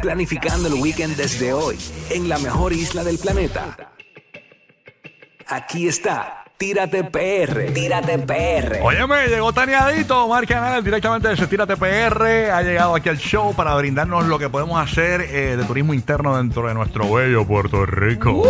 Planificando el weekend desde hoy en la mejor isla del planeta. Aquí está, Tírate PR, Tírate PR. Óyeme, llegó Taneadito, Omar Canal, directamente de Tírate PR. Ha llegado aquí al show para brindarnos lo que podemos hacer eh, de turismo interno dentro de nuestro bello Puerto Rico.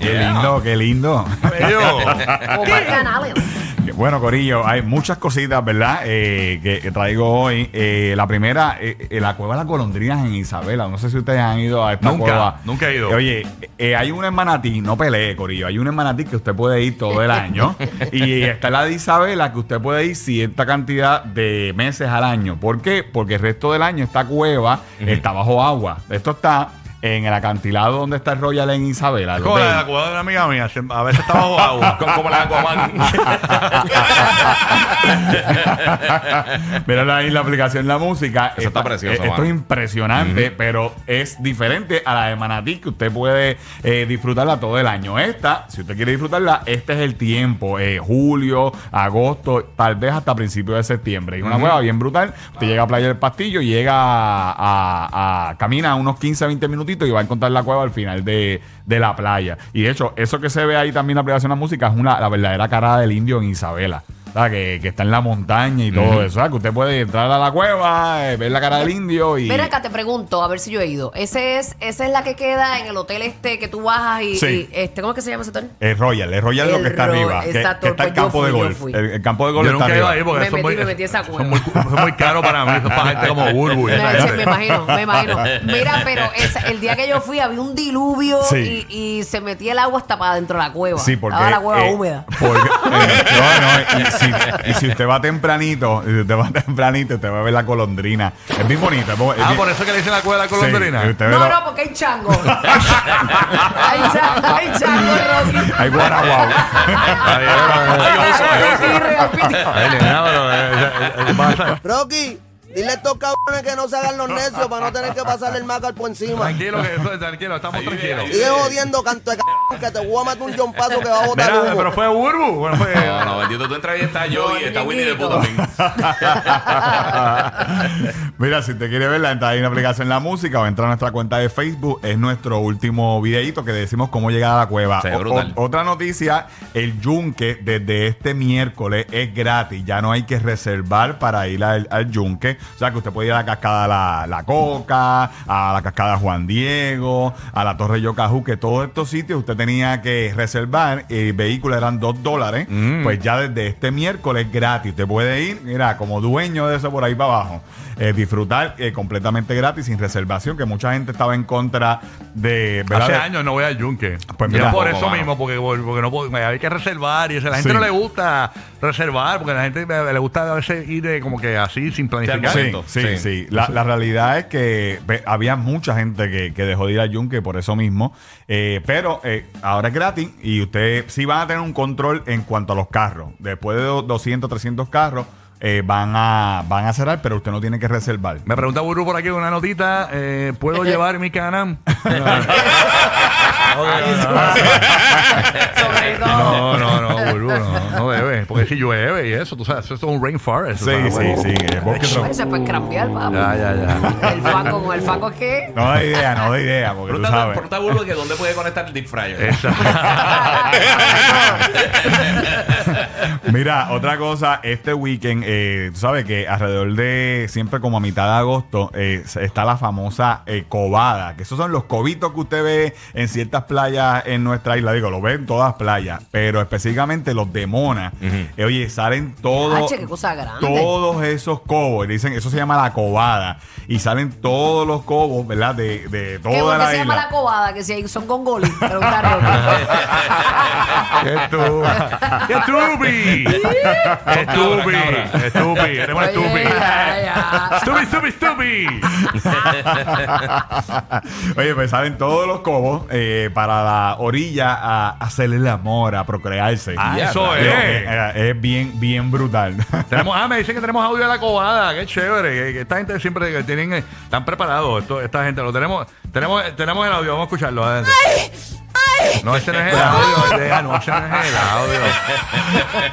Qué lindo, qué lindo. Bello. Bueno, Corillo, hay muchas cositas, ¿verdad? Eh, que, que traigo hoy. Eh, la primera, eh, eh, la cueva de las golondrinas en Isabela. No sé si ustedes han ido a esta Nunca, cueva. nunca he ido. Eh, Oye, eh, hay una en Manatí, no pelee, Corillo. Hay una en Manatí que usted puede ir todo el año. y está la de Isabela que usted puede ir cierta cantidad de meses al año. ¿Por qué? Porque el resto del año esta cueva está bajo agua. Esto está en el acantilado donde está el Royal en Isabela. el Como la de hotel. la cueva de una amiga mía, a veces está bajo agua. Como la Aquaman. Mira ahí la aplicación La Música. Eso está precioso, Esto mano. es impresionante, pero es diferente a la de Manatí, que usted puede eh, disfrutarla todo el año. Esta, si usted quiere disfrutarla, este es el tiempo. eh, julio, agosto, tal vez hasta principios de septiembre. Y una cueva bien brutal. Usted llega a Playa del Pastillo, llega a, a- a- camina unos 15, 20 minutitos y va a encontrar la cueva al final de, de la playa. Y de hecho, eso que se ve ahí también en la aplicación La Música es una, la verdadera cara del indio en Isabela. ¿Sabes? Que, que está en la montaña y todo eso. ¿sabes? Que usted puede entrar a la cueva, eh, ver la cara del indio y. Ven acá, te pregunto, a ver si yo he ido. Ese es, esa es la que queda en el hotel este que tú bajas y, Sí. y, este, ¿cómo es que se llama ese hotel? Es Royal, es Royal lo El que está Ro- arriba. que- exacto, que, está el pues yo campo de fui, yo golf. fui. El, el campo de golf Yo está nunca he ido arriba. ahí porque Me eso es metí, muy, me metí a esa son cueva. muy, son muy caro para mí. Eso es para gente como Burbu. y esa Me, gente. me imagino, me imagino. Mira, pero esa- el día que yo fui había un diluvio Sí. y, y se metía el agua hasta para dentro de la cueva. Sí, porque. Estaba la cueva eh, húmeda. porque- eh, no, no, y, si, y si usted va tempranito, si usted va tempranito, usted va a ver la golondrina. Es bien bonita. es Ah, bien- por eso que le dicen la cueva de la colondrina. Sí, usted ve No, lo- no, porque hay chango. hay, cha- hay chango, Rocky. Hay guaraguao. Ay, ay, Rocky, dile a estos cabrones que no se hagan los necios para no tener que pasarle el macar por encima. Tranquilo, que eso, tranquilo, estamos tranquilos. Sigue jodiendo, canto de cabrón, que te voy a meter un jompazo que va a botar Mira, humo. pero fue Burbu. Bueno, fue, No, no, bendito, tú entras y está yo y está Winnie de puto también. Mira, si te quiere verla, entra ahí en la aplicación La Música o entra a nuestra cuenta de Facebook. Es nuestro último videito que decimos cómo llegar a la cueva. Se ve O- brutal. o- otra noticia, el yunque desde este miércoles es gratis. Ya no hay que reservar para ir al, al yunque. O sea que usted puede ir a la cascada La, la Coca, a la cascada Juan Diego, a la Torre Yocajú, que todos estos sitios usted tenía que reservar. El vehículo eran dos dólares. Pues ya desde este miércoles gratis. Usted puede ir, mira, como dueño de eso por ahí para abajo. eh, disfrutar eh, completamente gratis, sin reservación, que mucha gente estaba en contra de... ¿verdad? Hace años no voy al yunque. Pues mira, por poco, eso mano. mismo, porque, porque no puedo- hay que reservar y eso. La gente Sí. no le gusta reservar, porque a la gente le le gusta a veces ir eh, como que así, sin planificar. Sí, momento. sí, sí. Sí. La, la realidad es que había mucha gente que, que dejó de ir al yunque por eso mismo. Eh, pero eh, ahora es gratis y usted sí van a tener un control en cuanto a los carros. Después de do- 200, 300 carros, eh, van, a, van a cerrar, pero usted no tiene que reservar. Me pregunta Burbu por aquí una notita. eh, ¿Puedo llevar mi canam? Todo. No, no, no, Bulbu, no, no debe. Porque si llueve y eso, tú sabes, eso es un rainforest. Sí, sí, sí. el bosque se puede cambiar, papi. Ya, ya, ya. El fango con el fango es que. No da idea, no da idea, porque tú Pregunta sabes. pregunta a Bulbo que dónde puede conectar el deep fryer. Exacto. Mira, otra cosa, este weekend, eh, tú sabes que alrededor de siempre como a mitad de agosto eh, está la famosa eh, cobada, que esos son los cobitos que usted ve en ciertas playas en nuestra isla, digo, lo ve en todas playas, pero específicamente los de Mona, eh, oye, salen todos, Hache, qué cosa grande. todos esos cobos, dicen, eso se llama la cobada, y salen todos los cobos, ¿verdad? De, de ¿Qué toda porque la se llama isla. la cobada? Que si son. Preguntaron. ¡Qué tú! ¡Qué tubi! ¡Qué tubi! ¡Qué tubi! ¡Eres una Oye, tubi! ya, ya. ¡Stubi, stubi, stubi! Oye, pues salen todos los cobos eh, para la orilla a hacerle el amor, a procrearse. Ah, eso es. eh, es bien, bien brutal. Tenemos, ah, me dicen que tenemos audio de la cobada, qué chévere. que- que esta gente siempre que tienen, eh, están preparados, esto- esta gente lo tenemos, tenemos, tenemos el audio, vamos a escucharlo. adelante. No, ese no es el audio, no, ese no es el audio.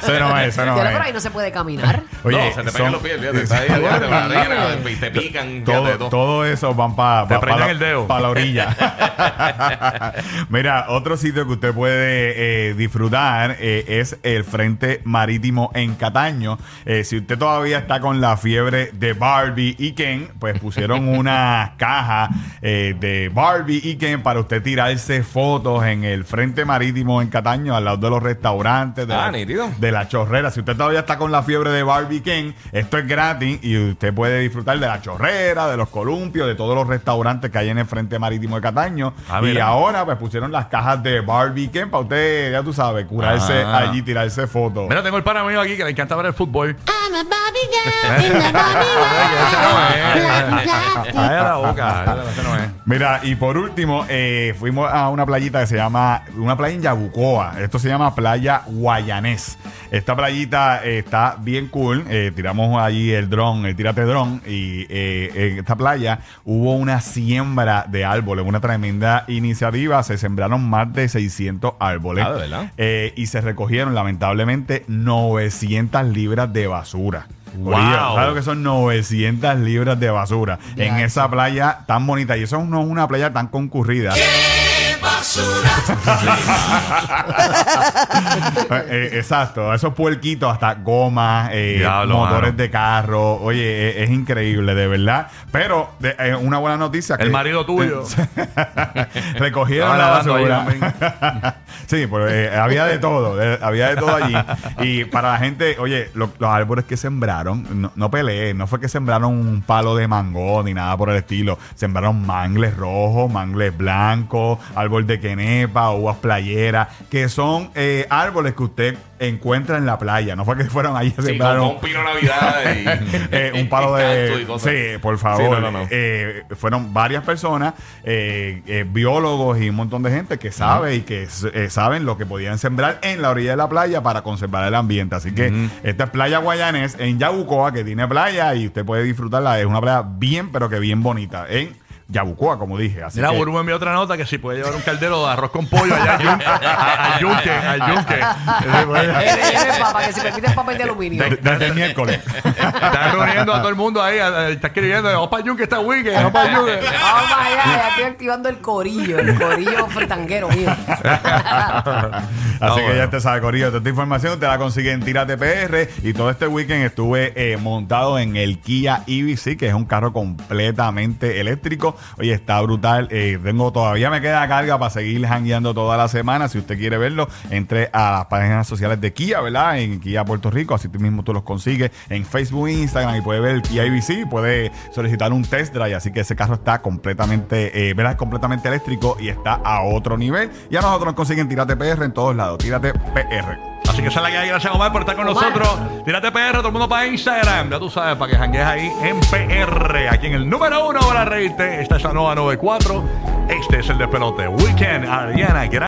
Eso no es, eso no. Pero ahí no se puede caminar. Oye, no, se te pegan son- los pies, fíjate. Está ahí, fíjate, la arena, y te pican, fíjate, todo, todo. todo eso van para Te prendan el dedo. la orilla. Mira, otro sitio que usted puede eh, disfrutar eh, es el Frente Marítimo en Cataño. Eh, si usted todavía está con la fiebre de Barbie y Ken, pues pusieron una caja eh, de Barbie y Ken para usted tirarse fotos en el Frente Marítimo en Cataño, al lado de los restaurantes, de, Ah, la, nítido. de la chorrera. Si usted todavía está con la fiebre de Barbie Ken, esto es gratis y usted puede disfrutar de la chorrera, de los columpios, de todos los restaurantes que hay en el Frente Marítimo de Cataño. Ah, y mira. ahora pues pusieron las cajas de Barbie Ken para usted, ya tú sabes, curarse Ah. allí, tirarse fotos. Mira, tengo el pana mío aquí que le encanta ver el fútbol. I'm a Barbie girl in the Barbie Ese no es. Cállate la boca. Ese no es. Mira, y por último, eh, fuimos a una playita que se llama, una playa en Yabucoa. Esto se llama Playa Guayanés. Esta playita eh, está bien cool. Eh, tiramos allí el dron, el tírate dron. Y eh, en esta playa hubo una siembra de árboles, una tremenda iniciativa. Se sembraron más de 600 árboles. Ah, ¿de verdad? Y se recogieron, lamentablemente, 900 libras de basura. Wow. Oye, ¿sabes lo que son 900 libras de basura Ya, en esa playa tan bonita? Y eso no es una playa tan concurrida. Eh, exacto, esos puerquitos, hasta gomas, eh, Diablo, motores mano. de carro. Oye, es, es increíble, de verdad. Pero de- eh, una buena noticia. El que- marido tuyo. Recogieron la basura. sí, pues eh, había de todo, había de todo allí. Y para la gente, oye, lo- los árboles que sembraron, no, no peleen, no fue que sembraron un palo de mango ni nada por el estilo. Sembraron mangles rojos, mangles blancos, árbol de quenepa, uvas playeras, que son eh, árboles que usted encuentra en la playa. No fue que fueron ahí a Sí, sembrar un- pino navidad y, eh, un palo de. Sí, por favor. Sí, no, no, no. Eh, fueron varias personas, eh, biólogos y un montón de gente que sabe y que eh, saben lo que podían sembrar en la orilla de la playa para conservar el ambiente. Así que esta es Playa Guayanés en Yabucoa, que tiene playa y usted puede disfrutarla. Es una playa bien, pero que bien bonita. En Yabucoa, como dije. Así Mira, que- Burbu me envió otra nota que si puede llevar un caldero de arroz con pollo allá al yunque. Al yunque, al yunque. Eres, papa, que si me pides papel de aluminio. de- desde el miércoles. Están reuniendo a todo el mundo ahí. Está escribiendo, vamos para el yunque esta weekend, vamos para el yunque. Vamos para allá, ya estoy activando el corillo, el corillo fritanguero mío. Así que ya te sabe, Corillo, toda esta información te la consigue en Tírate PR. Y todo este weekend estuve eh, montado en el Kia EV6, que es un carro completamente eléctrico. Oye, está brutal. Eh, tengo todavía me queda carga para seguir jangueando toda la semana. Si usted quiere verlo, entre a las páginas sociales de Kia, ¿verdad? En Kia Puerto Rico. Así tú mismo tú los consigues en Facebook Instagram y puede ver el Kia EV6. Puede solicitar un test drive. Así que ese carro está completamente, eh, ¿verdad? Completamente eléctrico y está a otro nivel. Y a nosotros nos consiguen Tírate PR en todos lados. Tírate PR. Así que la que hay. Gracias, Omar, por estar con Omar. nosotros. Tírate PR, todo el mundo para Instagram. Ya tú sabes, para que janguees ahí en PR. Aquí en el número uno para reírte. Esta es la nueva 94. Este es el despelote. Weekend, Ariana.